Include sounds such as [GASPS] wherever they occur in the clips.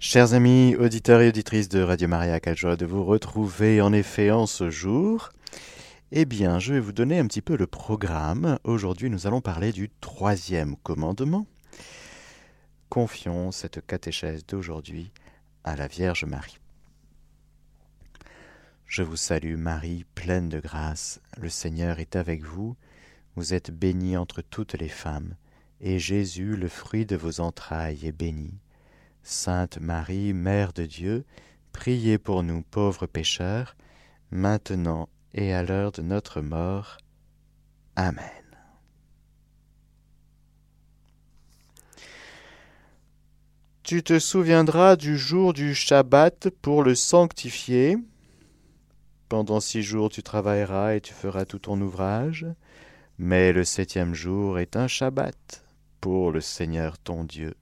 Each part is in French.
Chers amis, auditeurs et auditrices de Radio Maria, quelle joie de vous retrouver en effet en ce jour. Eh bien, je vais vous donner un petit peu le programme. Aujourd'hui, nous allons parler du troisième commandement. Confions cette catéchèse d'aujourd'hui à la Vierge Marie. Je vous salue Marie, pleine de grâce, le Seigneur est avec vous, vous êtes bénie entre toutes les femmes, et Jésus, le fruit de vos entrailles, est béni. Sainte Marie, Mère de Dieu, priez pour nous pauvres pécheurs, maintenant et à l'heure de notre mort. Amen. Tu te souviendras du jour du Shabbat pour le sanctifier. Pendant six jours tu travailleras et tu feras tout ton ouvrage, mais le septième jour est un Shabbat pour le Seigneur ton Dieu.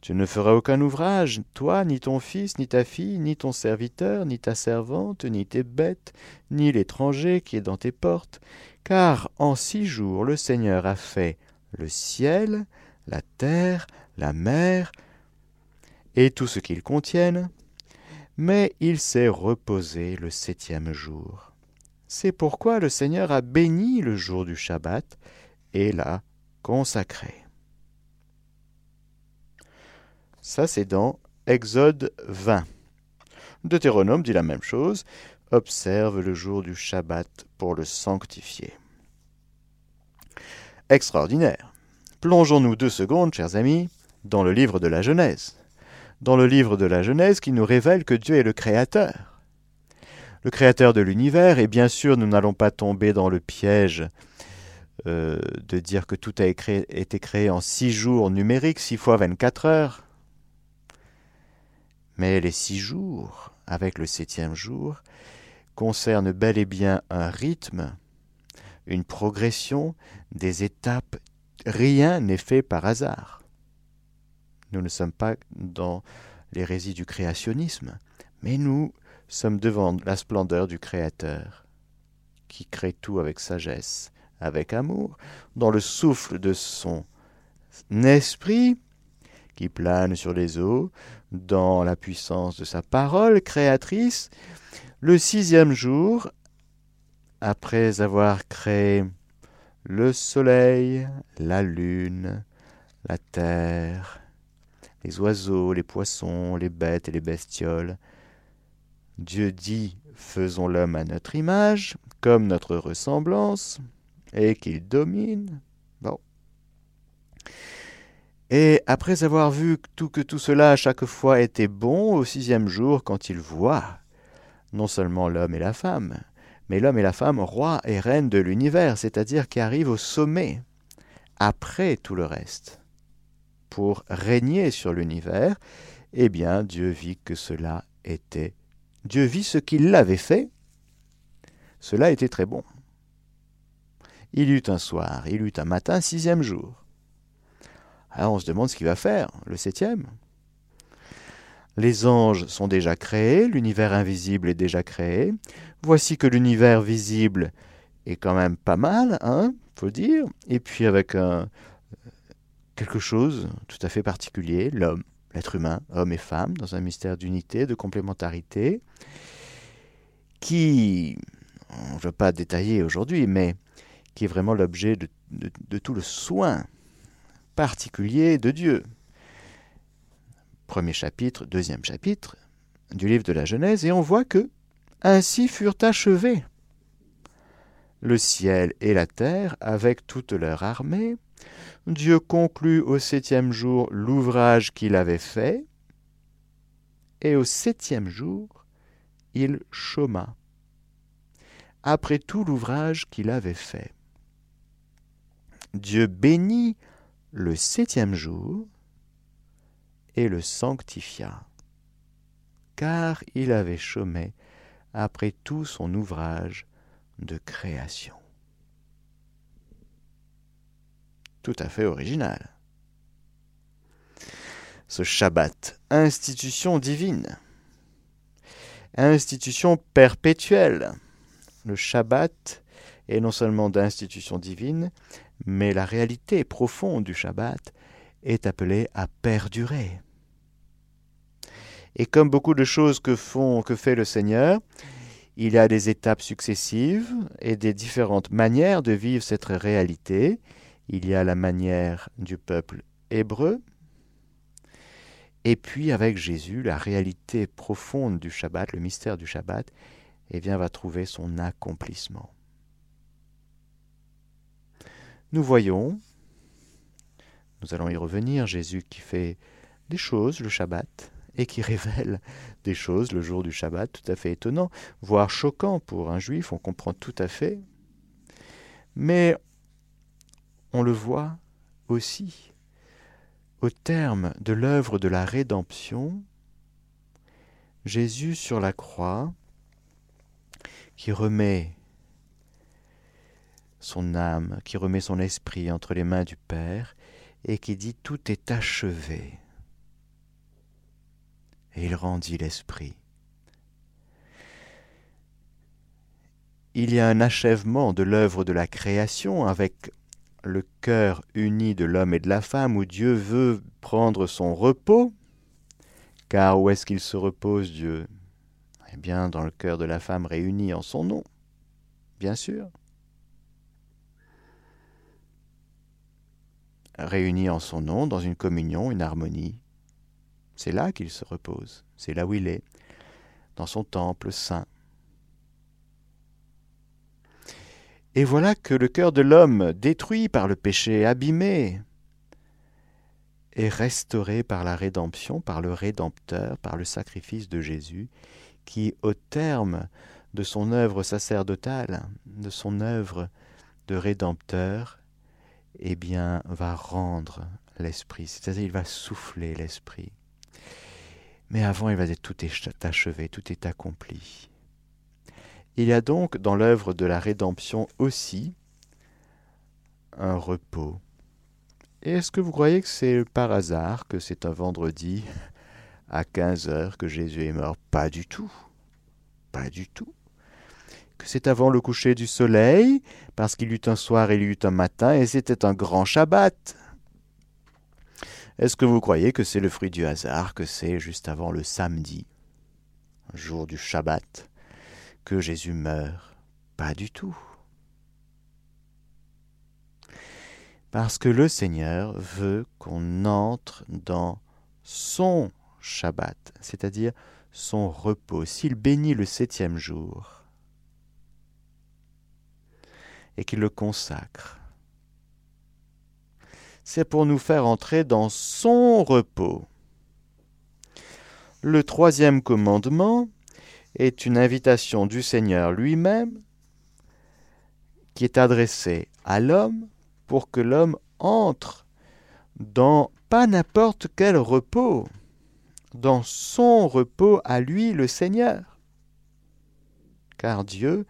Tu ne feras aucun ouvrage, toi, ni ton fils, ni ta fille, ni ton serviteur, ni ta servante, ni tes bêtes, ni l'étranger qui est dans tes portes, car en six jours le Seigneur a fait le ciel, la terre, la mer, et tout ce qu'ils contiennent, mais il s'est reposé le septième jour. C'est pourquoi le Seigneur a béni le jour du Shabbat et l'a consacré. Ça, c'est dans Exode 20. Deutéronome dit la même chose. Observe le jour du Shabbat pour le sanctifier. Extraordinaire. Plongeons-nous deux secondes, chers amis, dans le livre de la Genèse. Dans le livre de la Genèse qui nous révèle que Dieu est le Créateur. Le Créateur de l'univers, et bien sûr, nous n'allons pas tomber dans le piège euh, de dire que tout a été créé en six jours numériques, six fois 24 heures. Mais les six jours, avec le septième jour, concernent bel et bien un rythme, une progression, des étapes. Rien n'est fait par hasard. Nous ne sommes pas dans l'hérésie du créationnisme, mais nous sommes devant la splendeur du Créateur, qui crée tout avec sagesse, avec amour, dans le souffle de son esprit, qui plane sur les eaux, dans la puissance de sa parole créatrice, le sixième jour, après avoir créé le soleil, la lune, la terre, les oiseaux, les poissons, les bêtes et les bestioles, Dieu dit Faisons l'homme à notre image, comme notre ressemblance, et qu'il domine. Bon. Et après avoir vu tout, que tout cela à chaque fois était bon, au sixième jour, quand il voit non seulement l'homme et la femme, mais l'homme et la femme roi et reine de l'univers, c'est-à-dire qui arrivent au sommet, après tout le reste, pour régner sur l'univers, eh bien Dieu vit que cela était. Dieu vit ce qu'il avait fait, cela était très bon. Il eut un soir, il eut un matin, sixième jour. Alors on se demande ce qu'il va faire, le septième. Les anges sont déjà créés, l'univers invisible est déjà créé. Voici que l'univers visible est quand même pas mal, hein, faut dire. Et puis avec un, quelque chose tout à fait particulier, l'homme, l'être humain, homme et femme, dans un mystère d'unité, de complémentarité, qui, je ne veux pas détailler aujourd'hui, mais qui est vraiment l'objet de tout le soin particulier de Dieu. Premier chapitre, deuxième chapitre du livre de la Genèse, et on voit que ainsi furent achevés le ciel et la terre avec toute leur armée. Dieu conclut au septième jour l'ouvrage qu'il avait fait, et au septième jour il chôma, après tout l'ouvrage qu'il avait fait. Dieu bénit le septième jour et le sanctifia, car il avait chômé après tout son ouvrage de création. Tout à fait original. Ce Shabbat, institution divine, institution perpétuelle. Le Shabbat est non seulement d'institution divine, mais la réalité profonde du Shabbat est appelée à perdurer. Et comme beaucoup de choses que, font, que fait le Seigneur, il y a des étapes successives et des différentes manières de vivre cette réalité. Il y a la manière du peuple hébreu, et puis avec Jésus, la réalité profonde du Shabbat, le mystère du Shabbat, eh bien, va trouver son accomplissement. Nous voyons, nous allons y revenir, Jésus qui fait des choses le Shabbat et qui [LAUGHS] révèle des choses le jour du Shabbat tout à fait étonnant, voire choquant pour un juif, on comprend tout à fait. Mais on le voit aussi au terme de l'œuvre de la rédemption, Jésus sur la croix, qui remet son âme, qui remet son esprit entre les mains du Père, et qui dit tout est achevé. Et il rendit l'esprit. Il y a un achèvement de l'œuvre de la création avec le cœur uni de l'homme et de la femme, où Dieu veut prendre son repos, car où est-ce qu'il se repose Dieu? Eh bien, dans le cœur de la femme réunie en son nom, bien sûr. Réunis en son nom, dans une communion, une harmonie. C'est là qu'il se repose, c'est là où il est, dans son temple saint. Et voilà que le cœur de l'homme, détruit par le péché, abîmé, est restauré par la rédemption, par le Rédempteur, par le sacrifice de Jésus, qui, au terme de son œuvre sacerdotale, de son œuvre de Rédempteur, eh bien, va rendre l'Esprit, c'est-à-dire il va souffler l'Esprit. Mais avant, il va dire tout est achevé, tout est accompli. Il y a donc dans l'œuvre de la rédemption aussi un repos. Et est-ce que vous croyez que c'est par hasard que c'est un vendredi à 15 heures que Jésus est mort? Pas du tout. Pas du tout. Que c'est avant le coucher du soleil, parce qu'il y eut un soir et il y eut un matin, et c'était un grand Shabbat. Est-ce que vous croyez que c'est le fruit du hasard, que c'est juste avant le samedi, jour du Shabbat que Jésus meurt? Pas du tout. Parce que le Seigneur veut qu'on entre dans son Shabbat, c'est-à-dire son repos. S'il bénit le septième jour et qu'il le consacre, c'est pour nous faire entrer dans son repos. Le troisième commandement est une invitation du Seigneur lui-même qui est adressée à l'homme pour que l'homme entre dans pas n'importe quel repos, dans son repos à lui le Seigneur. Car Dieu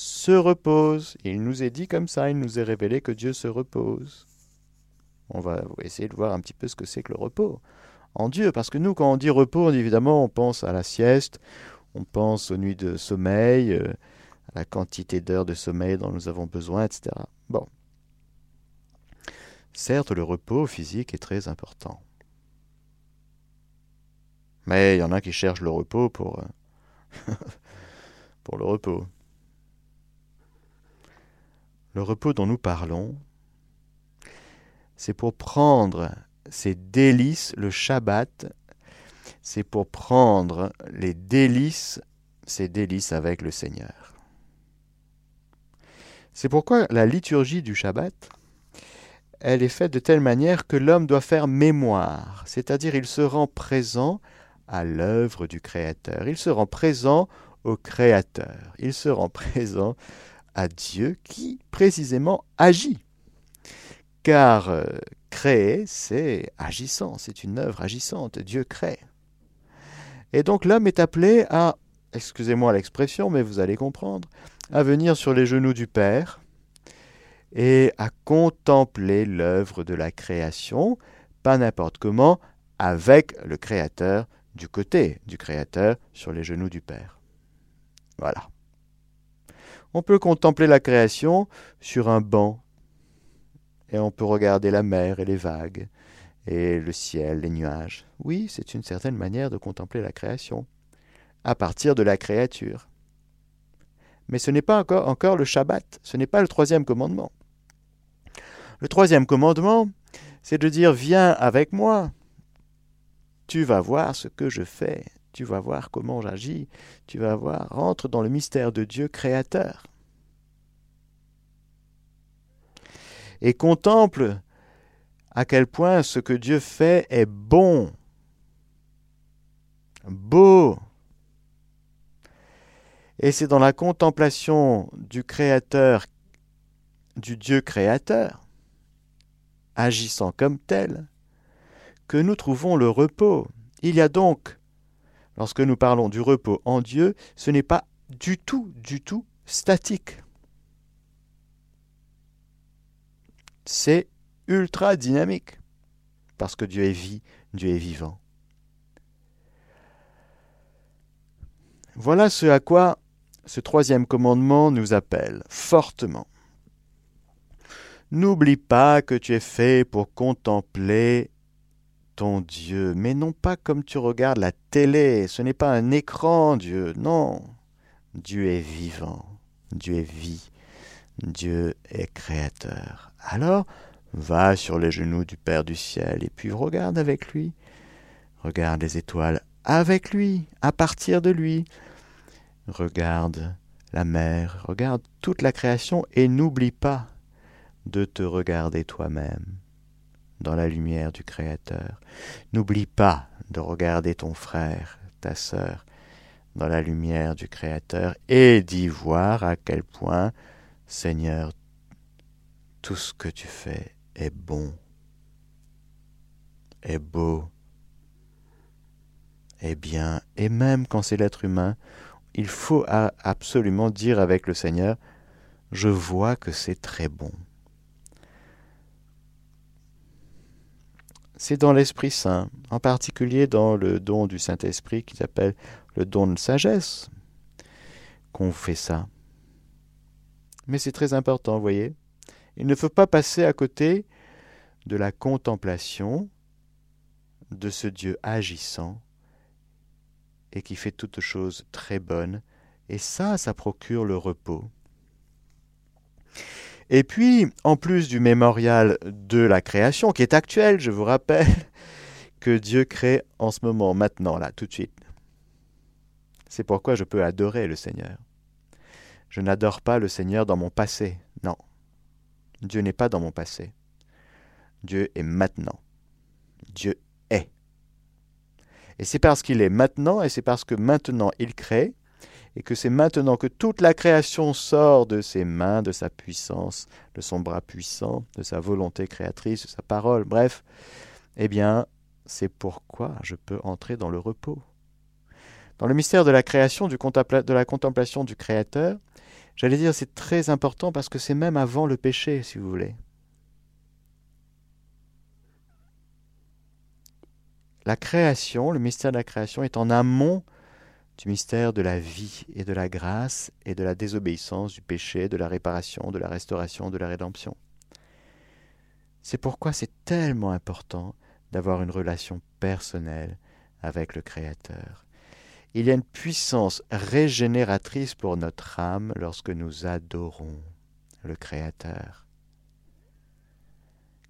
se repose. Il nous est dit comme ça, il nous est révélé que Dieu se repose. On va essayer de voir un petit peu ce que c'est que le repos en Dieu, parce que nous, quand on dit repos, évidemment, on pense à la sieste, on pense aux nuits de sommeil, euh, à la quantité d'heures de sommeil dont nous avons besoin, etc. Bon. Certes, le repos physique est très important. Mais il y en a qui cherchent le repos pour, euh, [LAUGHS] pour le repos. Le repos dont nous parlons, c'est pour prendre ces délices, le Shabbat, c'est pour prendre les délices, ces délices avec le Seigneur. C'est pourquoi la liturgie du Shabbat, elle est faite de telle manière que l'homme doit faire mémoire, c'est-à-dire il se rend présent à l'œuvre du Créateur, il se rend présent au Créateur, il se rend présent à Dieu qui précisément agit. Car euh, créer, c'est agissant, c'est une œuvre agissante, Dieu crée. Et donc l'homme est appelé à, excusez-moi l'expression, mais vous allez comprendre, à venir sur les genoux du Père et à contempler l'œuvre de la création, pas n'importe comment, avec le Créateur du côté du Créateur sur les genoux du Père. Voilà. On peut contempler la création sur un banc, et on peut regarder la mer et les vagues, et le ciel, les nuages. Oui, c'est une certaine manière de contempler la création, à partir de la créature. Mais ce n'est pas encore, encore le Shabbat, ce n'est pas le troisième commandement. Le troisième commandement, c'est de dire Viens avec moi, tu vas voir ce que je fais, tu vas voir comment j'agis, tu vas voir, rentre dans le mystère de Dieu créateur. Et contemple à quel point ce que Dieu fait est bon, beau. Et c'est dans la contemplation du Créateur, du Dieu créateur, agissant comme tel, que nous trouvons le repos. Il y a donc, lorsque nous parlons du repos en Dieu, ce n'est pas du tout, du tout statique. C'est ultra dynamique, parce que Dieu est vie, Dieu est vivant. Voilà ce à quoi ce troisième commandement nous appelle fortement. N'oublie pas que tu es fait pour contempler Dieu, mais non pas comme tu regardes la télé, ce n'est pas un écran, Dieu, non. Dieu est vivant, Dieu est vie, Dieu est créateur. Alors, va sur les genoux du Père du ciel et puis regarde avec lui, regarde les étoiles avec lui, à partir de lui, regarde la mer, regarde toute la création et n'oublie pas de te regarder toi-même dans la lumière du Créateur. N'oublie pas de regarder ton frère, ta sœur, dans la lumière du Créateur et d'y voir à quel point, Seigneur, tout ce que tu fais est bon, est beau, est bien, et même quand c'est l'être humain, il faut absolument dire avec le Seigneur, je vois que c'est très bon. C'est dans l'Esprit Saint, en particulier dans le don du Saint-Esprit qui s'appelle le don de sagesse, qu'on fait ça. Mais c'est très important, vous voyez. Il ne faut pas passer à côté de la contemplation de ce Dieu agissant et qui fait toutes choses très bonnes. Et ça, ça procure le repos. Et puis, en plus du mémorial de la création, qui est actuel, je vous rappelle [LAUGHS] que Dieu crée en ce moment, maintenant, là, tout de suite. C'est pourquoi je peux adorer le Seigneur. Je n'adore pas le Seigneur dans mon passé, non. Dieu n'est pas dans mon passé. Dieu est maintenant. Dieu est. Et c'est parce qu'il est maintenant, et c'est parce que maintenant il crée, et que c'est maintenant que toute la création sort de ses mains, de sa puissance, de son bras puissant, de sa volonté créatrice, de sa parole, bref, eh bien, c'est pourquoi je peux entrer dans le repos. Dans le mystère de la création, de la contemplation du Créateur, j'allais dire c'est très important parce que c'est même avant le péché, si vous voulez. La création, le mystère de la création est en amont du mystère de la vie et de la grâce et de la désobéissance, du péché, de la réparation, de la restauration, de la rédemption. C'est pourquoi c'est tellement important d'avoir une relation personnelle avec le Créateur. Il y a une puissance régénératrice pour notre âme lorsque nous adorons le Créateur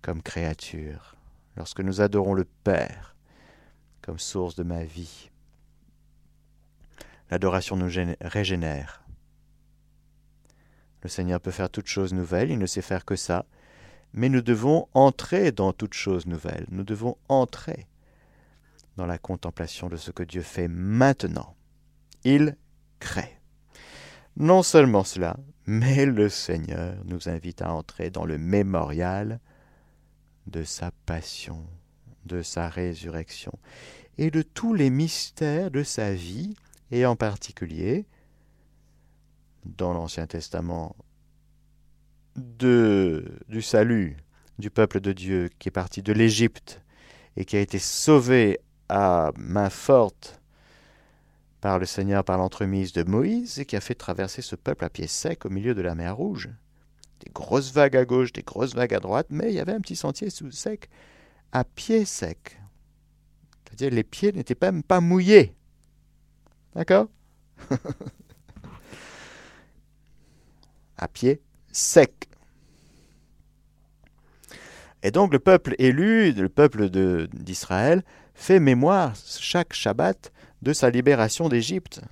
comme créature, lorsque nous adorons le Père comme source de ma vie, L'adoration nous régénère. Le Seigneur peut faire toutes choses nouvelles, il ne sait faire que ça, mais nous devons entrer dans toutes choses nouvelles, nous devons entrer dans la contemplation de ce que Dieu fait maintenant. Il crée. Non seulement cela, mais le Seigneur nous invite à entrer dans le mémorial de sa passion, de sa résurrection et de tous les mystères de sa vie et en particulier dans l'Ancien Testament de, du salut du peuple de Dieu qui est parti de l'Égypte et qui a été sauvé à main forte par le Seigneur par l'entremise de Moïse et qui a fait traverser ce peuple à pied sec au milieu de la mer Rouge. Des grosses vagues à gauche, des grosses vagues à droite, mais il y avait un petit sentier sous sec à pied sec. C'est-à-dire les pieds n'étaient même pas mouillés. D'accord? [LAUGHS] À pied sec. Et donc le peuple élu, le peuple d'Israël, fait mémoire chaque Shabbat de sa libération d'Égypte.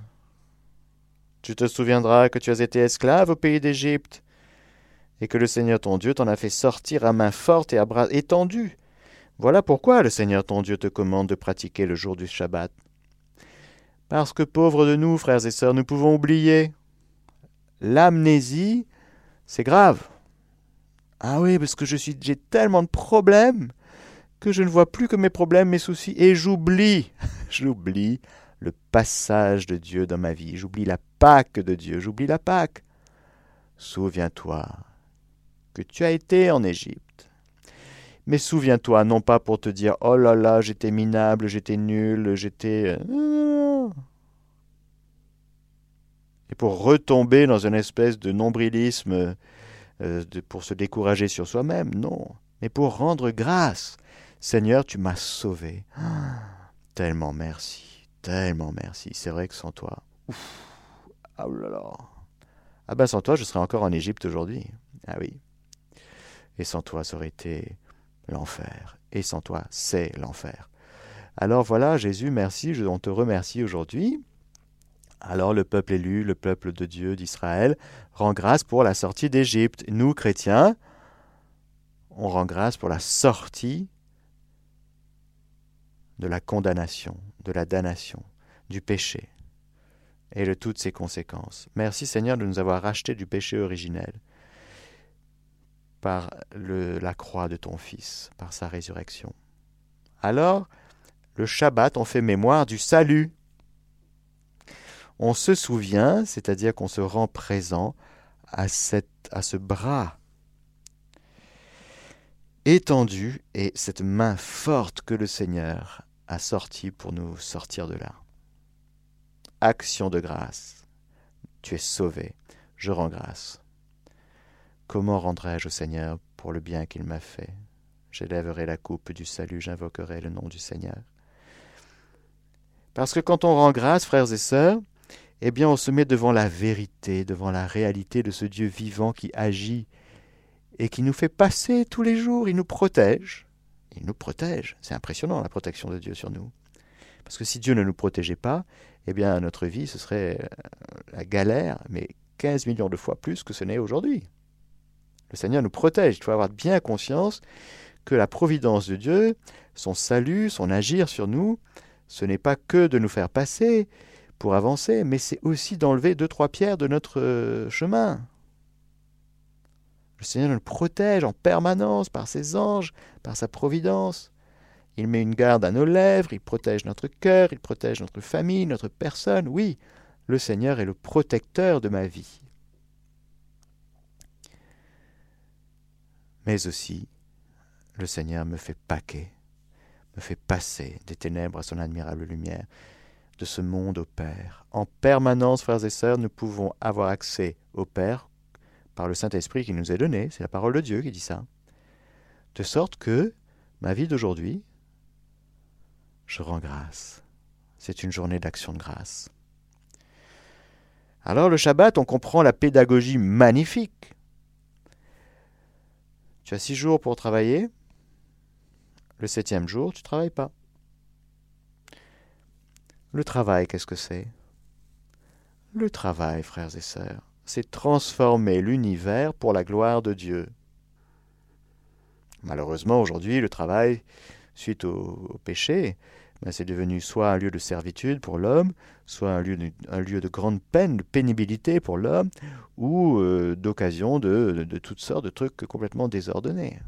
Tu te souviendras que tu as été esclave au pays d'Égypte, et que le Seigneur ton Dieu t'en a fait sortir à main forte et à bras étendus. Voilà pourquoi le Seigneur ton Dieu te commande de pratiquer le jour du Shabbat. Parce que pauvres de nous, frères et sœurs, nous pouvons oublier. L'amnésie, c'est grave. Ah oui, parce que j'ai tellement de problèmes que je ne vois plus que mes problèmes, mes soucis, et j'oublie, [LAUGHS] j'oublie le passage de Dieu dans ma vie, j'oublie la Pâque de Dieu, j'oublie la Pâque. Souviens-toi que tu as été en Égypte. Mais souviens-toi, non pas pour te dire Oh là là, j'étais minable, j'étais nul, j'étais. Et pour retomber dans une espèce de nombrilisme euh, pour se décourager sur soi-même, non, mais pour rendre grâce. Seigneur, tu m'as sauvé. [GASPS] tellement merci, tellement merci. C'est vrai que sans toi, ouf, ah là. Ah ben sans toi, je serais encore en Égypte aujourd'hui. Ah oui. Et sans toi, ça aurait été l'enfer. Et sans toi, c'est l'enfer. Alors voilà, Jésus, merci, on te remercie aujourd'hui. Alors le peuple élu, le peuple de Dieu d'Israël, rend grâce pour la sortie d'Égypte. Nous, chrétiens, on rend grâce pour la sortie de la condamnation, de la damnation, du péché et de toutes ses conséquences. Merci Seigneur de nous avoir rachetés du péché originel par la croix de ton Fils, par sa résurrection. Alors, le Shabbat, on fait mémoire du salut on se souvient, c'est-à-dire qu'on se rend présent à, cette, à ce bras étendu et cette main forte que le Seigneur a sorti pour nous sortir de là. Action de grâce. Tu es sauvé. Je rends grâce. Comment rendrai-je au Seigneur pour le bien qu'il m'a fait? J'élèverai la coupe du salut, j'invoquerai le nom du Seigneur. Parce que quand on rend grâce, frères et sœurs, eh bien on se met devant la vérité, devant la réalité de ce Dieu vivant qui agit et qui nous fait passer tous les jours, il nous protège. Il nous protège. C'est impressionnant la protection de Dieu sur nous. Parce que si Dieu ne nous protégeait pas, eh bien notre vie, ce serait euh, la galère, mais 15 millions de fois plus que ce n'est aujourd'hui. Le Seigneur nous protège. Il faut avoir bien conscience que la providence de Dieu, son salut, son agir sur nous, ce n'est pas que de nous faire passer, pour avancer, mais c'est aussi d'enlever deux, trois pierres de notre euh, chemin. Le Seigneur nous protège en permanence par ses anges, par sa providence. Il met une garde à nos lèvres, il protège notre cœur, il protège notre famille, notre personne. Oui, le Seigneur est le protecteur de ma vie. Mais aussi, le Seigneur me fait paquer, me fait passer des ténèbres à son admirable lumière de ce monde au Père. En permanence, frères et sœurs, nous pouvons avoir accès au Père par le Saint-Esprit qui nous est donné, c'est la parole de Dieu qui dit ça. De sorte que ma vie d'aujourd'hui, je rends grâce. C'est une journée d'action de grâce. Alors le Shabbat, on comprend la pédagogie magnifique. Tu as six jours pour travailler. Le septième jour, tu ne travailles pas. Le travail, qu'est-ce que c'est? Le travail, frères et sœurs, c'est transformer l'univers pour la gloire de Dieu. Malheureusement, aujourd'hui, le travail, suite au, péché, ben, c'est devenu soit un lieu de servitude pour l'homme, soit un lieu, de, un lieu, de, grande peine, de pénibilité pour l'homme, ou euh, d'occasion de, de, toutes sortes de trucs complètement désordonnés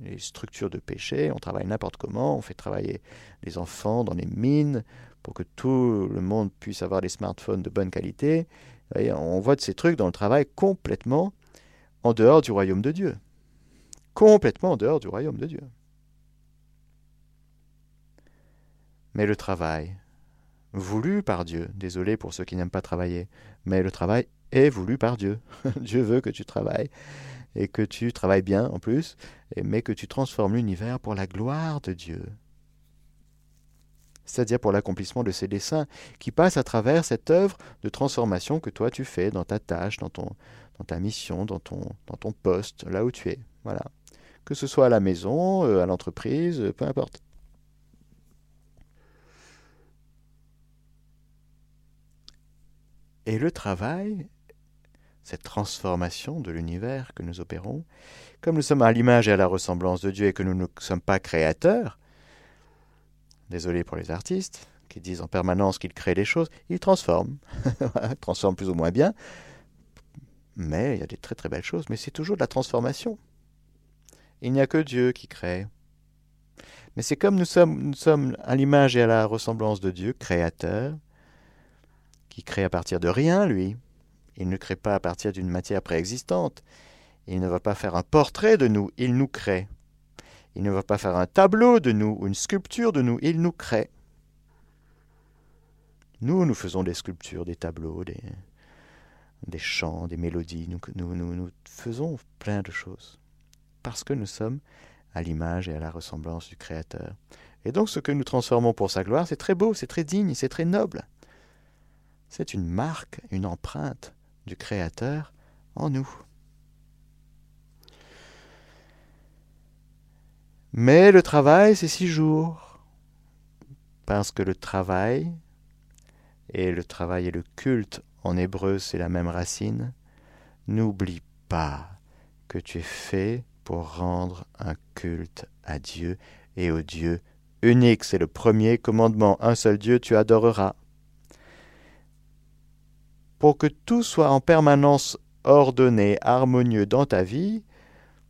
les structures de péché, on travaille n'importe comment, on fait travailler les enfants dans les mines pour que tout le monde puisse avoir des smartphones de bonne qualité. on voit de ces trucs dans le travail complètement en dehors du royaume de Dieu. Complètement en dehors du royaume de Dieu. Mais le travail, voulu par Dieu, désolé pour ceux qui n'aiment pas travailler, mais le travail est voulu par Dieu. [LAUGHS] Dieu veut que tu travailles et que tu travailles bien en plus, mais que tu transformes l'univers pour la gloire de Dieu. C'est-à-dire pour l'accomplissement de ses desseins qui passent à travers cette œuvre de transformation que toi tu fais dans ta tâche, dans, ton, dans ta mission, dans ton, dans ton poste, là où tu es. Voilà. Que ce soit à la maison, euh, à l'entreprise, euh, peu importe. Et le travail, cette transformation de l'univers que nous opérons, comme nous sommes à l'image et à la ressemblance de Dieu et que nous ne sommes pas créateurs, désolé pour les artistes, qui disent en permanence qu'ils créent des choses, ils transforment, [LAUGHS] transforment plus ou moins bien, mais il y a des très très belles choses, mais c'est toujours de la transformation. Il n'y a que Dieu qui crée. Mais c'est comme nous sommes, nous sommes à l'image et à la ressemblance de Dieu, créateur, qui crée à partir de rien, lui. Il ne crée pas à partir d'une matière préexistante. Il ne va pas faire un portrait de nous, il nous crée. Il ne va pas faire un tableau de nous ou une sculpture de nous, il nous crée. Nous, nous faisons des sculptures, des tableaux, des, chants, des mélodies. Nous, nous faisons plein de choses. Parce que nous sommes à l'image et à la ressemblance du Créateur. Et donc ce que nous transformons pour sa gloire, c'est très beau, c'est très digne, c'est très noble. C'est une marque, une empreinte du Créateur en nous. Mais le travail, c'est six jours. Parce que le travail, et le travail et le culte, en hébreu, c'est la même racine, n'oublie pas que tu es fait pour rendre un culte à Dieu et au Dieu unique. C'est le premier commandement. Un seul Dieu tu adoreras pour que tout soit en permanence ordonné, harmonieux dans ta vie,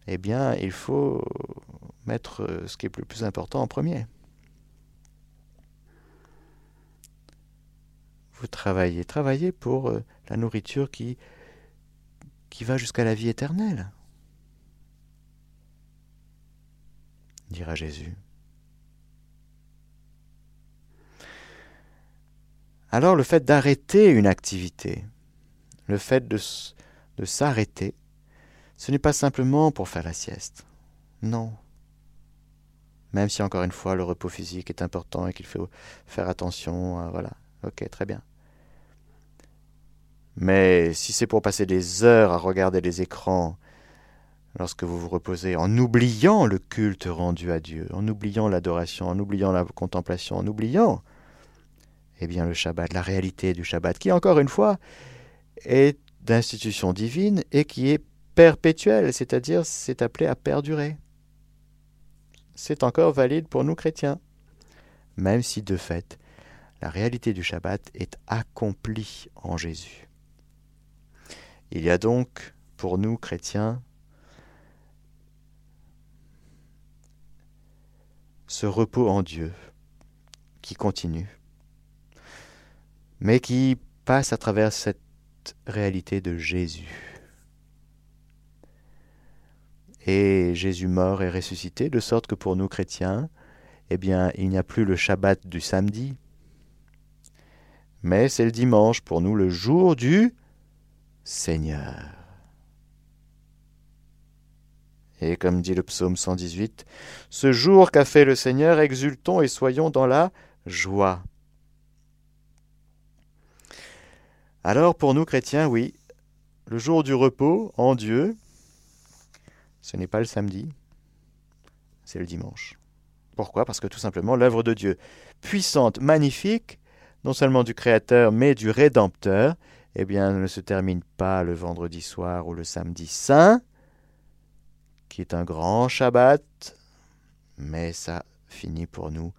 eh bien, il faut mettre euh, ce qui est le plus important en premier. Vous travaillez, travaillez pour euh, la nourriture qui, qui va jusqu'à la vie éternelle, dira Jésus. Alors le fait d'arrêter une activité, le fait de, s'arrêter, ce n'est pas simplement pour faire la sieste. Non. Même si encore une fois le repos physique est important et qu'il faut faire attention, voilà. Ok, très bien. Mais si c'est pour passer des heures à regarder les écrans lorsque vous vous reposez, en oubliant le culte rendu à Dieu, en oubliant l'adoration, en oubliant la contemplation, en oubliant eh bien le Shabbat, la réalité du Shabbat, qui encore une fois est d'institution divine et qui est perpétuelle, c'est-à-dire c'est appelé à perdurer. C'est encore valide pour nous chrétiens, même si de fait la réalité du Shabbat est accomplie en Jésus. Il y a donc pour nous chrétiens ce repos en Dieu qui continue mais qui passe à travers cette réalité de Jésus. Et Jésus mort et ressuscité, de sorte que pour nous chrétiens, eh bien, il n'y a plus le Shabbat du samedi, mais c'est le dimanche pour nous, le jour du Seigneur. Et comme dit le psaume 118, ce jour qu'a fait le Seigneur, exultons et soyons dans la joie. Alors pour nous chrétiens, oui, le jour du repos en Dieu, ce n'est pas le samedi, c'est le dimanche. Pourquoi? Parce que tout simplement l'œuvre de Dieu, puissante, magnifique, non seulement du Créateur, mais du Rédempteur, eh bien, ne se termine pas le vendredi soir ou le samedi saint, qui est un grand Shabbat, mais ça finit pour nous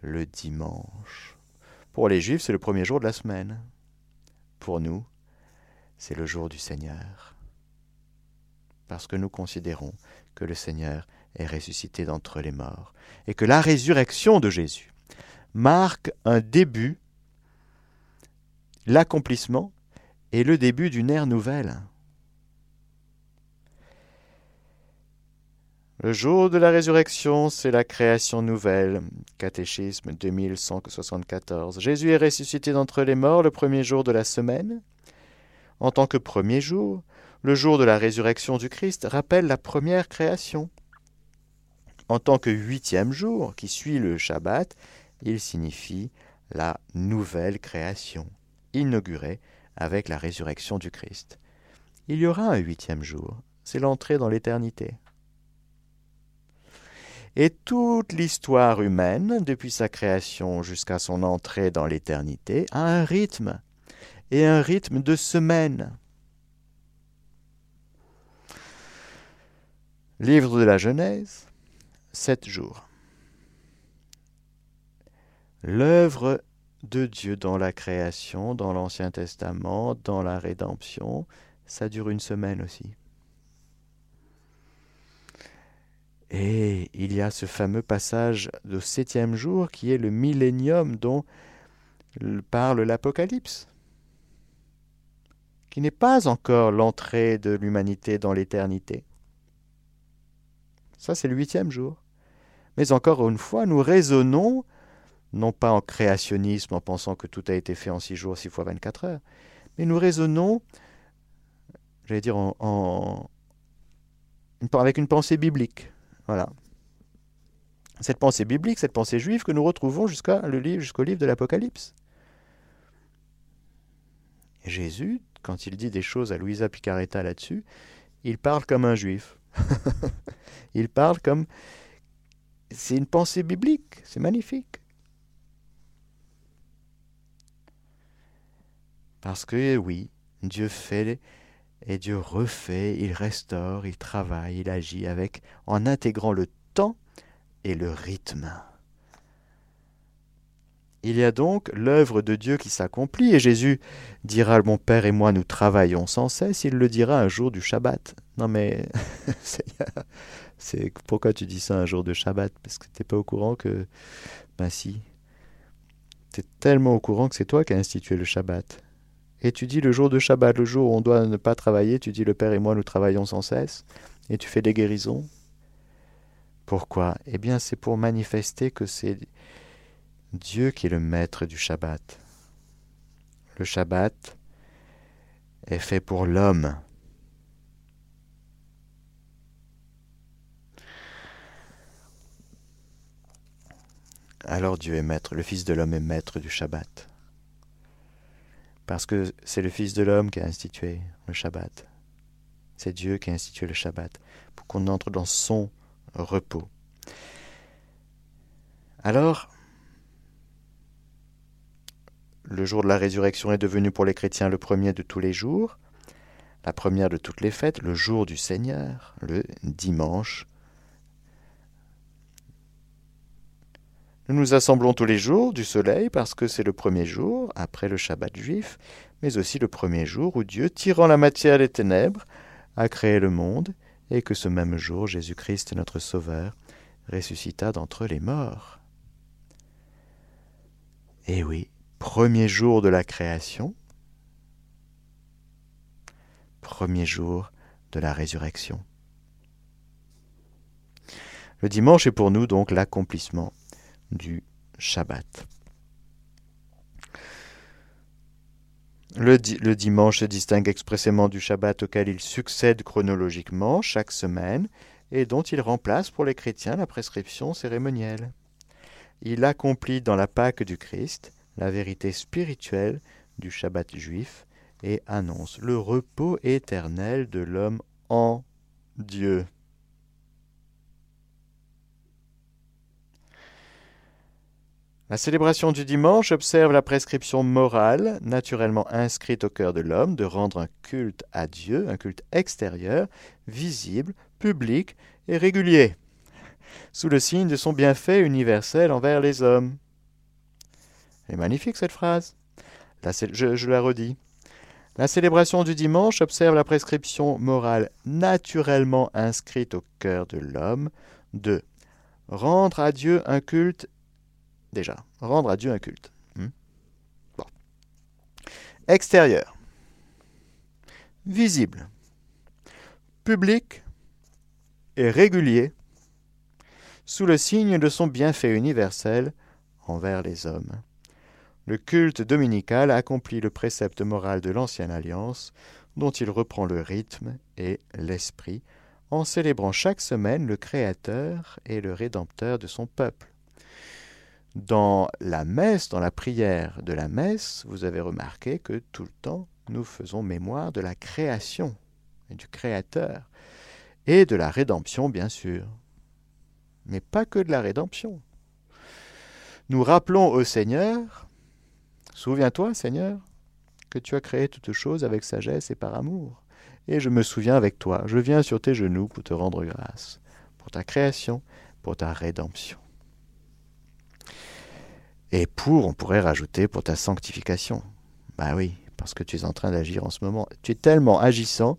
le dimanche. Pour les Juifs, c'est le premier jour de la semaine pour nous, c'est le jour du Seigneur. Parce que nous considérons que le Seigneur est ressuscité d'entre les morts et que la résurrection de Jésus marque un début, l'accomplissement et le début d'une ère nouvelle. Le jour de la résurrection, c'est la création nouvelle. Catéchisme 2174. Jésus est ressuscité d'entre les morts le premier jour de la semaine. en tant que premier jour, le jour de la résurrection du Christ rappelle la première création. En tant que huitième jour, qui suit le Shabbat, il signifie la nouvelle création, inaugurée avec la résurrection du Christ. Il y aura un huitième jour, c'est l'entrée dans l'éternité. Et toute l'histoire humaine, depuis sa création jusqu'à son entrée dans l'éternité, a un rythme, et un rythme de semaine. Livre de la Genèse, sept jours. L'œuvre de Dieu dans la création, dans l'Ancien Testament, dans la rédemption, ça dure une semaine aussi. Et il y a ce fameux passage du septième jour qui est le millénium dont parle l'Apocalypse, qui n'est pas encore l'entrée de l'humanité dans l'éternité. Ça, c'est le huitième jour. Mais encore une fois, nous raisonnons, non pas en créationnisme, en pensant que tout a été fait en six jours, six fois 24 heures, mais nous raisonnons, j'allais dire, en, avec une pensée biblique. Voilà. Cette pensée biblique, cette pensée juive que nous retrouvons jusqu'à le livre, jusqu'au livre de l'Apocalypse. Jésus, quand il dit des choses à Louisa Picaretta là-dessus, il parle comme un juif. [LAUGHS] il parle comme... C'est une pensée biblique, c'est magnifique. Parce que oui, Dieu fait et Dieu refait, il restaure, il travaille, il agit avec en intégrant le temps et le rythme. Il y a donc l'œuvre de Dieu qui s'accomplit, et Jésus dira Mon Père et moi nous travaillons sans cesse, il le dira un jour du Shabbat. Non mais, [LAUGHS] [LAUGHS] c'est pourquoi tu dis ça un jour de Shabbat? Parce que tu n'es pas au courant que. Ben si. Tu es tellement au courant que c'est toi qui as institué le Shabbat. Et tu dis le jour de Shabbat, le jour où on doit ne pas travailler, tu dis le Père et moi nous travaillons sans cesse, et tu fais des guérisons. Pourquoi? Eh bien c'est pour manifester que c'est Dieu qui est le maître du Shabbat. Le Shabbat est fait pour l'homme. Alors Dieu est maître, le Fils de l'homme est maître du Shabbat parce que c'est le Fils de l'homme qui a institué le Shabbat. C'est Dieu qui a institué le Shabbat pour qu'on entre dans son repos. Alors, le jour de la résurrection est devenu pour les chrétiens le premier de tous les jours, la première de toutes les fêtes, le jour du Seigneur, le dimanche Nous nous assemblons tous les jours du soleil parce que c'est le premier jour, après le Shabbat juif, mais aussi le premier jour où Dieu, tirant la matière des ténèbres, a créé le monde, et que ce même jour Jésus-Christ, notre Sauveur, ressuscita d'entre les morts. Eh oui, premier jour de la création, premier jour de la résurrection. Le dimanche est pour nous donc l'accomplissement du Shabbat. Le, le, dimanche se distingue expressément du Shabbat auquel il succède chronologiquement chaque semaine et dont il remplace pour les chrétiens la prescription cérémonielle. Il accomplit dans la Pâque du Christ la vérité spirituelle du Shabbat juif et annonce le repos éternel de l'homme en Dieu. La célébration du dimanche observe la prescription morale, naturellement inscrite au cœur de l'homme, de rendre un culte à Dieu, un culte extérieur, visible, public et régulier, sous le signe de son bienfait universel envers les hommes. Elle est magnifique cette phrase. je, je la redis. La célébration du dimanche observe la prescription morale naturellement inscrite au cœur de l'homme de rendre à Dieu un culte déjà. Rendre à Dieu un culte. Hmm. bon. Extérieur. Visible. Public et régulier, sous le signe de son bienfait universel envers les hommes. Le culte dominical accomplit le précepte moral de l'ancienne alliance, dont il reprend le rythme et l'esprit, en célébrant chaque semaine le Créateur et le Rédempteur de son peuple. Dans la messe, dans la prière de la messe, vous avez remarqué que tout le temps, nous faisons mémoire de la création et du Créateur, et de la rédemption, bien sûr. Mais pas que de la rédemption. Nous rappelons au Seigneur, souviens-toi, Seigneur, que tu as créé toutes choses avec sagesse et par amour. Et je me souviens avec toi, je viens sur tes genoux pour te rendre grâce, pour ta création, pour ta rédemption. Et pour, on pourrait rajouter, pour ta sanctification. Bah oui, parce que tu es en train d'agir en ce moment. Tu es tellement agissant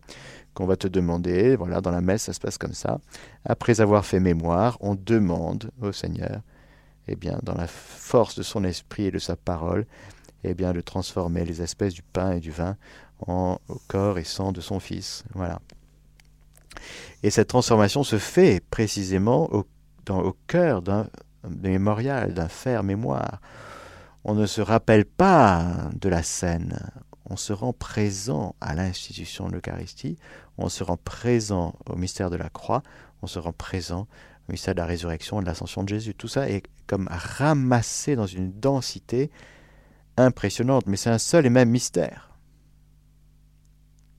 qu'on va te demander, voilà, dans la messe, ça se passe comme ça. Après avoir fait mémoire, on demande au Seigneur, eh bien, dans la force de son esprit et de sa parole, eh bien, de transformer les espèces du pain et du vin en corps et sang de son Fils. Voilà. Et cette transformation se fait précisément au, au cœur d'un mémorial, d'un faire mémoire. On ne se rappelle pas de la scène, on se rend présent à l'institution de l'Eucharistie, on se rend présent au mystère de la croix, on se rend présent au mystère de la résurrection et de l'ascension de Jésus. Tout ça est comme ramassé dans une densité impressionnante, mais c'est un seul et même mystère.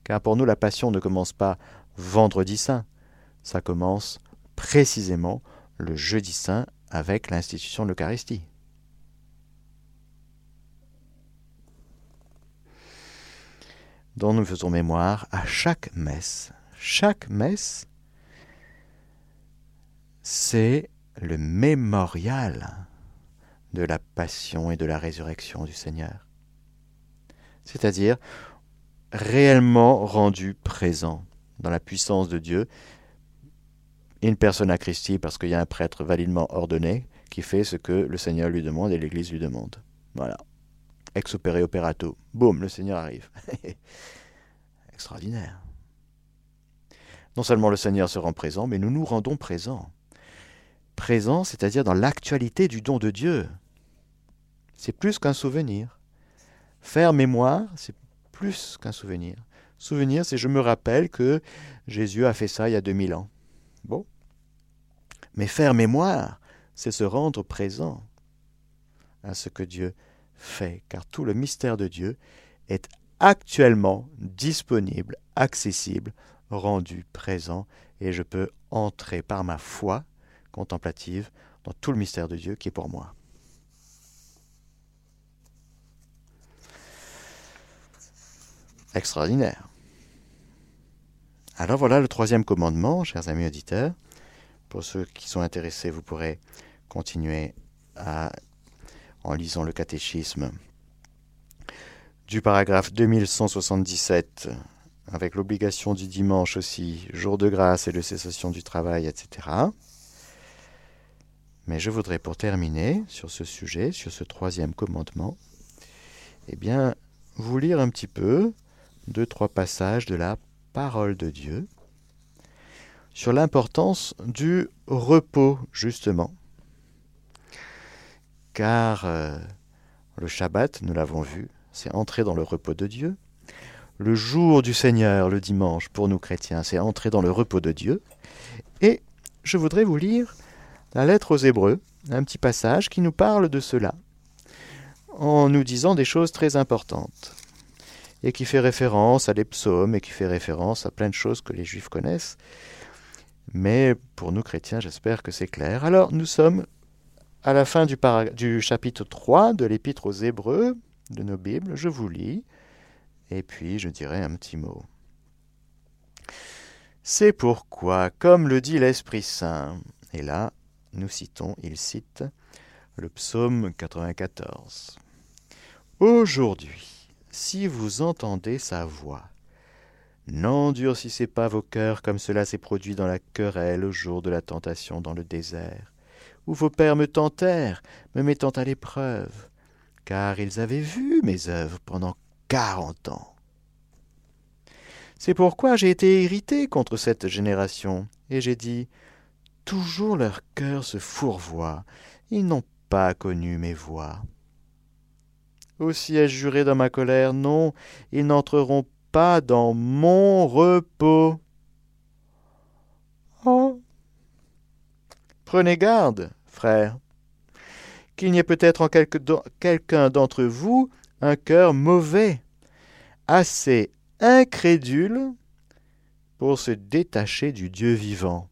Car pour nous, la passion ne commence pas vendredi saint, ça commence précisément le jeudi saint avec l'institution de l'Eucharistie. dont nous faisons mémoire à chaque messe. Chaque messe, c'est le mémorial de la passion et de la résurrection du Seigneur. C'est-à-dire réellement rendu présent dans la puissance de Dieu, une personne à Christi parce qu'il y a un prêtre validement ordonné qui fait ce que le Seigneur lui demande et l'Église lui demande. Voilà ex opere operato. Boum, le Seigneur arrive. [LAUGHS] Extraordinaire. Non seulement le Seigneur se rend présent, mais nous nous rendons présents. Présent, c'est-à-dire dans l'actualité du don de Dieu. C'est plus qu'un souvenir. Faire mémoire, c'est plus qu'un souvenir. Souvenir, c'est je me rappelle que Jésus a fait ça il y a 2000 ans. Bon. Mais faire mémoire, c'est se rendre présent à ce que Dieu fait, car tout le mystère de Dieu est actuellement disponible, accessible, rendu présent, et je peux entrer par ma foi contemplative dans tout le mystère de Dieu qui est pour moi. Extraordinaire. Alors voilà le troisième commandement, chers amis auditeurs. Pour ceux qui sont intéressés, vous pourrez continuer en lisant le catéchisme du paragraphe 2177, avec l'obligation du dimanche aussi, jour de grâce et de cessation du travail, etc. Mais je voudrais pour terminer sur ce sujet, sur ce troisième commandement, eh bien, vous lire un petit peu deux, trois passages de la parole de Dieu sur l'importance du repos, justement car euh, le Shabbat, nous l'avons vu, c'est entrer dans le repos de Dieu. Le jour du Seigneur, le dimanche, pour nous chrétiens, c'est entrer dans le repos de Dieu. Et je voudrais vous lire la lettre aux Hébreux, un petit passage qui nous parle de cela, en nous disant des choses très importantes, et qui fait référence à des psaumes, et qui fait référence à plein de choses que les Juifs connaissent. Mais pour nous chrétiens, j'espère que c'est clair. Alors, nous sommes à la fin du, chapitre 3 de l'épître aux Hébreux de nos Bibles, je vous lis, et puis je dirai un petit mot. C'est pourquoi, comme le dit l'Esprit Saint, et là, nous citons, il cite le psaume 94. Aujourd'hui, si vous entendez sa voix, n'endurcissez pas vos cœurs comme cela s'est produit dans la querelle au jour de la tentation dans le désert où vos pères me tentèrent, me mettant à l'épreuve, car ils avaient vu mes œuvres pendant quarante ans. C'est pourquoi j'ai été irrité contre cette génération, et j'ai dit Toujours leur cœur se fourvoie, ils n'ont pas connu mes voies. Aussi ai-je juré dans ma colère, non, ils n'entreront pas dans mon repos. Oh. Prenez garde, frère, qu'il n'y ait peut-être en quelqu'un d'entre vous un cœur mauvais, assez incrédule pour se détacher du Dieu vivant.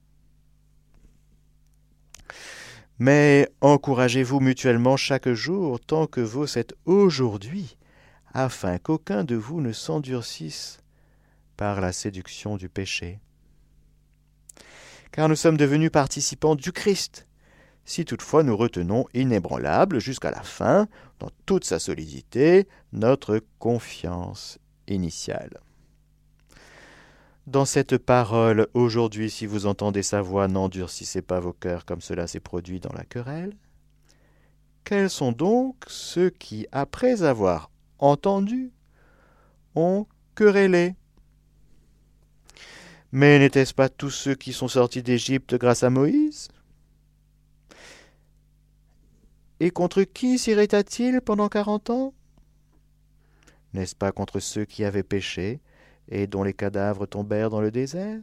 Mais encouragez-vous mutuellement chaque jour tant que vous êtes aujourd'hui, afin qu'aucun de vous ne s'endurcisse par la séduction du péché. Car nous sommes devenus participants du Christ, si toutefois nous retenons inébranlable jusqu'à la fin, dans toute sa solidité, notre confiance initiale. Dans cette parole, aujourd'hui, si vous entendez sa voix, n'endurcissez pas vos cœurs comme cela s'est produit dans la querelle. Quels sont donc ceux qui, après avoir entendu, ont querellé. Mais n'étaient-ce pas tous ceux qui sont sortis d'Égypte grâce à Moïse? Et contre qui s'irrita-t-il pendant quarante ans? N'est-ce pas contre ceux qui avaient péché et dont les cadavres tombèrent dans le désert?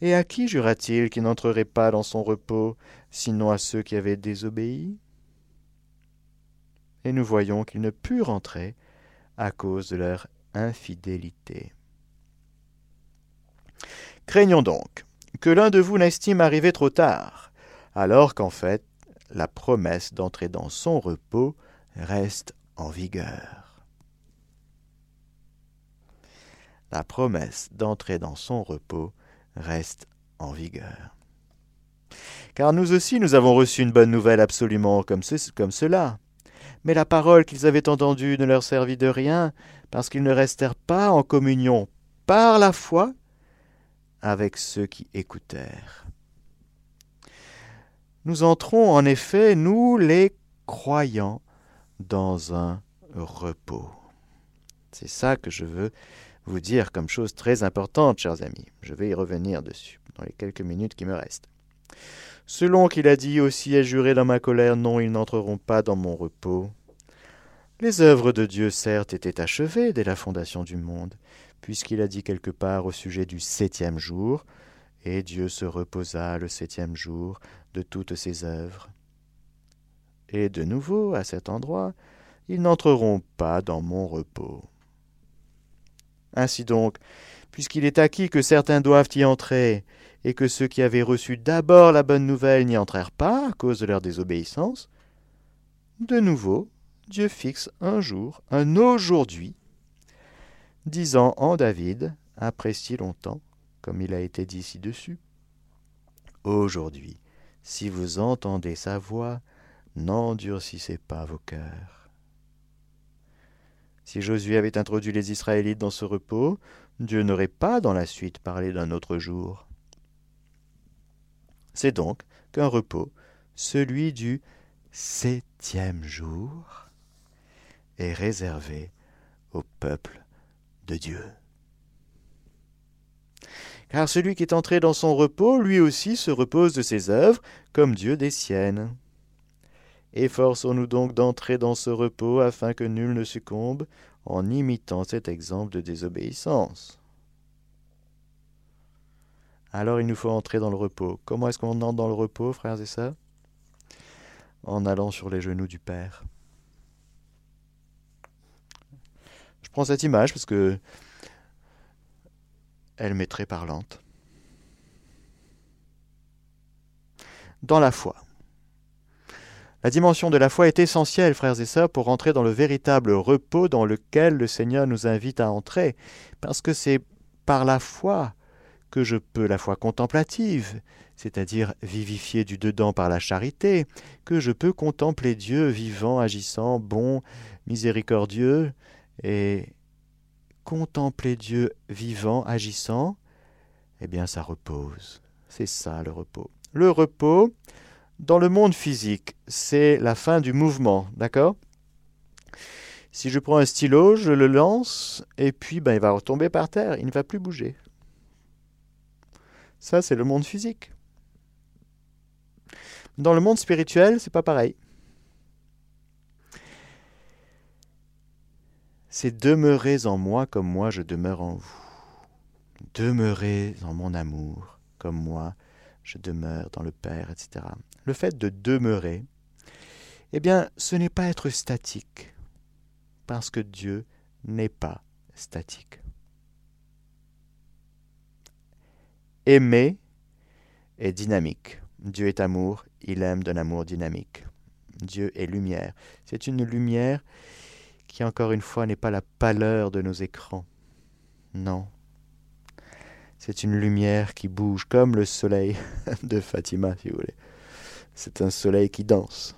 Et à qui jura-t-il qu'il n'entrerait pas dans son repos, sinon à ceux qui avaient désobéi? Et nous voyons qu'ils ne purent entrer à cause de leur infidélité. Craignons donc que l'un de vous n'estime arriver trop tard, alors qu'en fait la promesse d'entrer dans son repos reste en vigueur. la promesse d'entrer dans son repos reste en vigueur. Car nous aussi nous avons reçu une bonne nouvelle absolument comme, comme cela. Mais la parole qu'ils avaient entendue ne leur servit de rien, parce qu'ils ne restèrent pas en communion par la foi avec ceux qui écoutèrent. Nous entrons en effet, nous les croyants, dans un repos. C'est ça que je veux vous dire comme chose très importante, chers amis. Je vais y revenir dessus dans les quelques minutes qui me restent. Selon qu'il a dit aussi ai juré dans ma colère, non, ils n'entreront pas dans mon repos. Les œuvres de Dieu, certes, étaient achevées dès la fondation du monde, puisqu'il a dit quelque part au sujet du septième jour, et Dieu se reposa le septième jour de toutes ses œuvres. Et de nouveau, à cet endroit, ils n'entreront pas dans mon repos. Ainsi donc, puisqu'il est acquis que certains doivent y entrer, et que ceux qui avaient reçu d'abord la bonne nouvelle n'y entrèrent pas à cause de leur désobéissance, de nouveau, Dieu fixe un jour, un aujourd'hui, disant en David, après si longtemps, comme il a été dit ci-dessus, Aujourd'hui, si vous entendez sa voix, n'endurcissez pas vos cœurs. Si Josué avait introduit les Israélites dans ce repos, Dieu n'aurait pas dans la suite parlé d'un autre jour. C'est donc qu'un repos, celui du septième jour, est réservé au peuple de Dieu. Car celui qui est entré dans son repos, lui aussi se repose de ses œuvres, comme Dieu des siennes. Efforçons-nous donc d'entrer dans ce repos afin que nul ne succombe en imitant cet exemple de désobéissance. Alors il nous faut entrer dans le repos. Comment est-ce qu'on entre dans le repos, frères et sœurs? En allant sur les genoux du Père. Je prends cette image parce que elle m'est très parlante. Dans la foi. La dimension de la foi est essentielle, frères et sœurs, pour entrer dans le véritable repos dans lequel le Seigneur nous invite à entrer, parce que c'est par la foi que je peux, la foi contemplative, c'est-à-dire vivifiée du dedans par la charité, que je peux contempler Dieu vivant, agissant, bon, miséricordieux, et contempler Dieu vivant, agissant, eh bien ça repose. C'est ça le repos. Le repos, dans le monde physique, c'est la fin du mouvement, d'accord? Si je prends un stylo, je le lance, et puis ben, il va retomber par terre, il ne va plus bouger. Ça, c'est le monde physique. Dans le monde spirituel, c'est pas pareil. c'est demeurez en moi comme moi je demeure en vous. Demeurez en mon amour comme moi je demeure dans le Père, etc. Le fait de demeurer, eh bien, ce n'est pas être statique, parce que Dieu n'est pas statique. Aimer est dynamique. Dieu est amour, il aime d'un amour dynamique. Dieu est lumière. C'est une lumière qui, encore une fois, n'est pas la pâleur de nos écrans. Non. C'est une lumière qui bouge comme le soleil [LAUGHS] de Fatima, si vous voulez. C'est un soleil qui danse.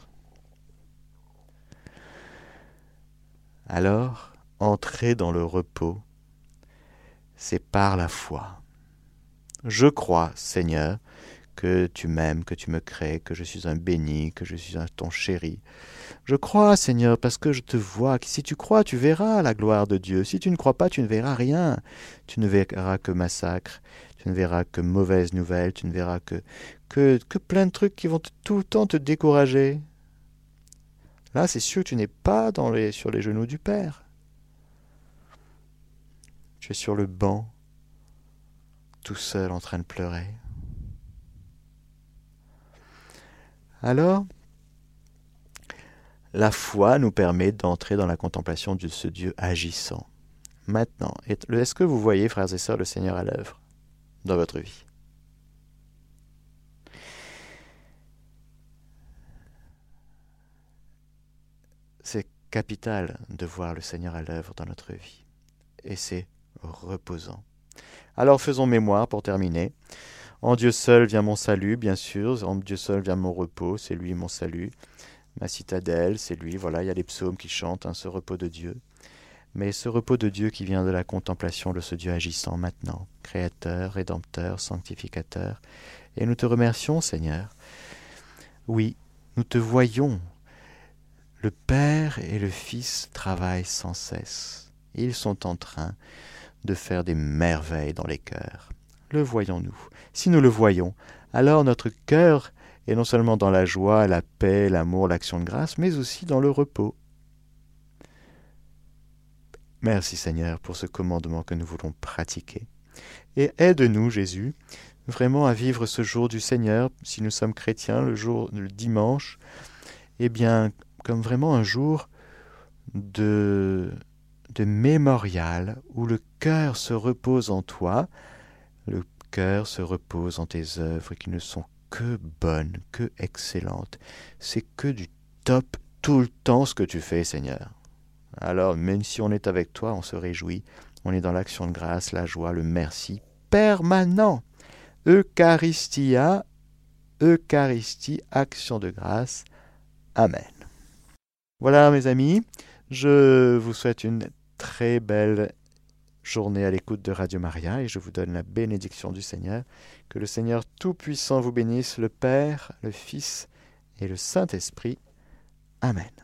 Alors, entrer dans le repos, c'est par la foi. Je crois, Seigneur, que tu m'aimes, que tu me crées, que je suis un béni, que je suis un ton chéri. Je crois, Seigneur, parce que je te vois, si tu crois, tu verras la gloire de Dieu. Si tu ne crois pas, tu ne verras rien. Tu ne verras que massacre, tu ne verras que mauvaises nouvelles, tu ne verras que, que, plein de trucs qui vont tout le temps te décourager. Là, c'est sûr que tu n'es pas sur les genoux du Père. Tu es sur le banc, tout seul en train de pleurer. Alors, la foi nous permet d'entrer dans la contemplation de ce Dieu agissant. Maintenant, est-ce que vous voyez, frères et sœurs, le Seigneur à l'œuvre dans votre vie? C'est capital de voir le Seigneur à l'œuvre dans notre vie. Et c'est reposant. Alors faisons mémoire pour terminer. En Dieu seul vient mon salut, bien sûr. En Dieu seul vient mon repos, c'est lui mon salut. Ma citadelle, c'est lui. Voilà, il y a les psaumes qui chantent hein, ce repos de Dieu. Mais ce repos de Dieu qui vient de la contemplation de ce Dieu agissant maintenant, créateur, rédempteur, sanctificateur. Et nous te remercions, Seigneur. Oui, nous te voyons. Le Père et le Fils travaillent sans cesse. Ils sont en train de faire des merveilles dans les cœurs le voyons-nous Si nous le voyons, alors notre cœur est non seulement dans la joie, la paix, l'amour, l'action de grâce, mais aussi dans le repos. Merci Seigneur pour ce commandement que nous voulons pratiquer. Et aide-nous, Jésus, vraiment à vivre ce jour du Seigneur, si nous sommes chrétiens, le jour, le dimanche, eh bien, comme vraiment un jour de, de mémorial où le cœur se repose en toi, le cœur se repose en tes œuvres qui ne sont que bonnes, que excellentes. C'est que du top tout le temps ce que tu fais, Seigneur. Alors, même si on est avec toi, on se réjouit. On est dans l'action de grâce, la joie, le merci permanent. Eucharistia, Eucharistie, action de grâce. Amen. Voilà, mes amis, je vous souhaite une très belle journée à l'écoute de Radio Maria et je vous donne la bénédiction du Seigneur. Que le Seigneur Tout-Puissant vous bénisse, le Père, le Fils et le Saint-Esprit. Amen.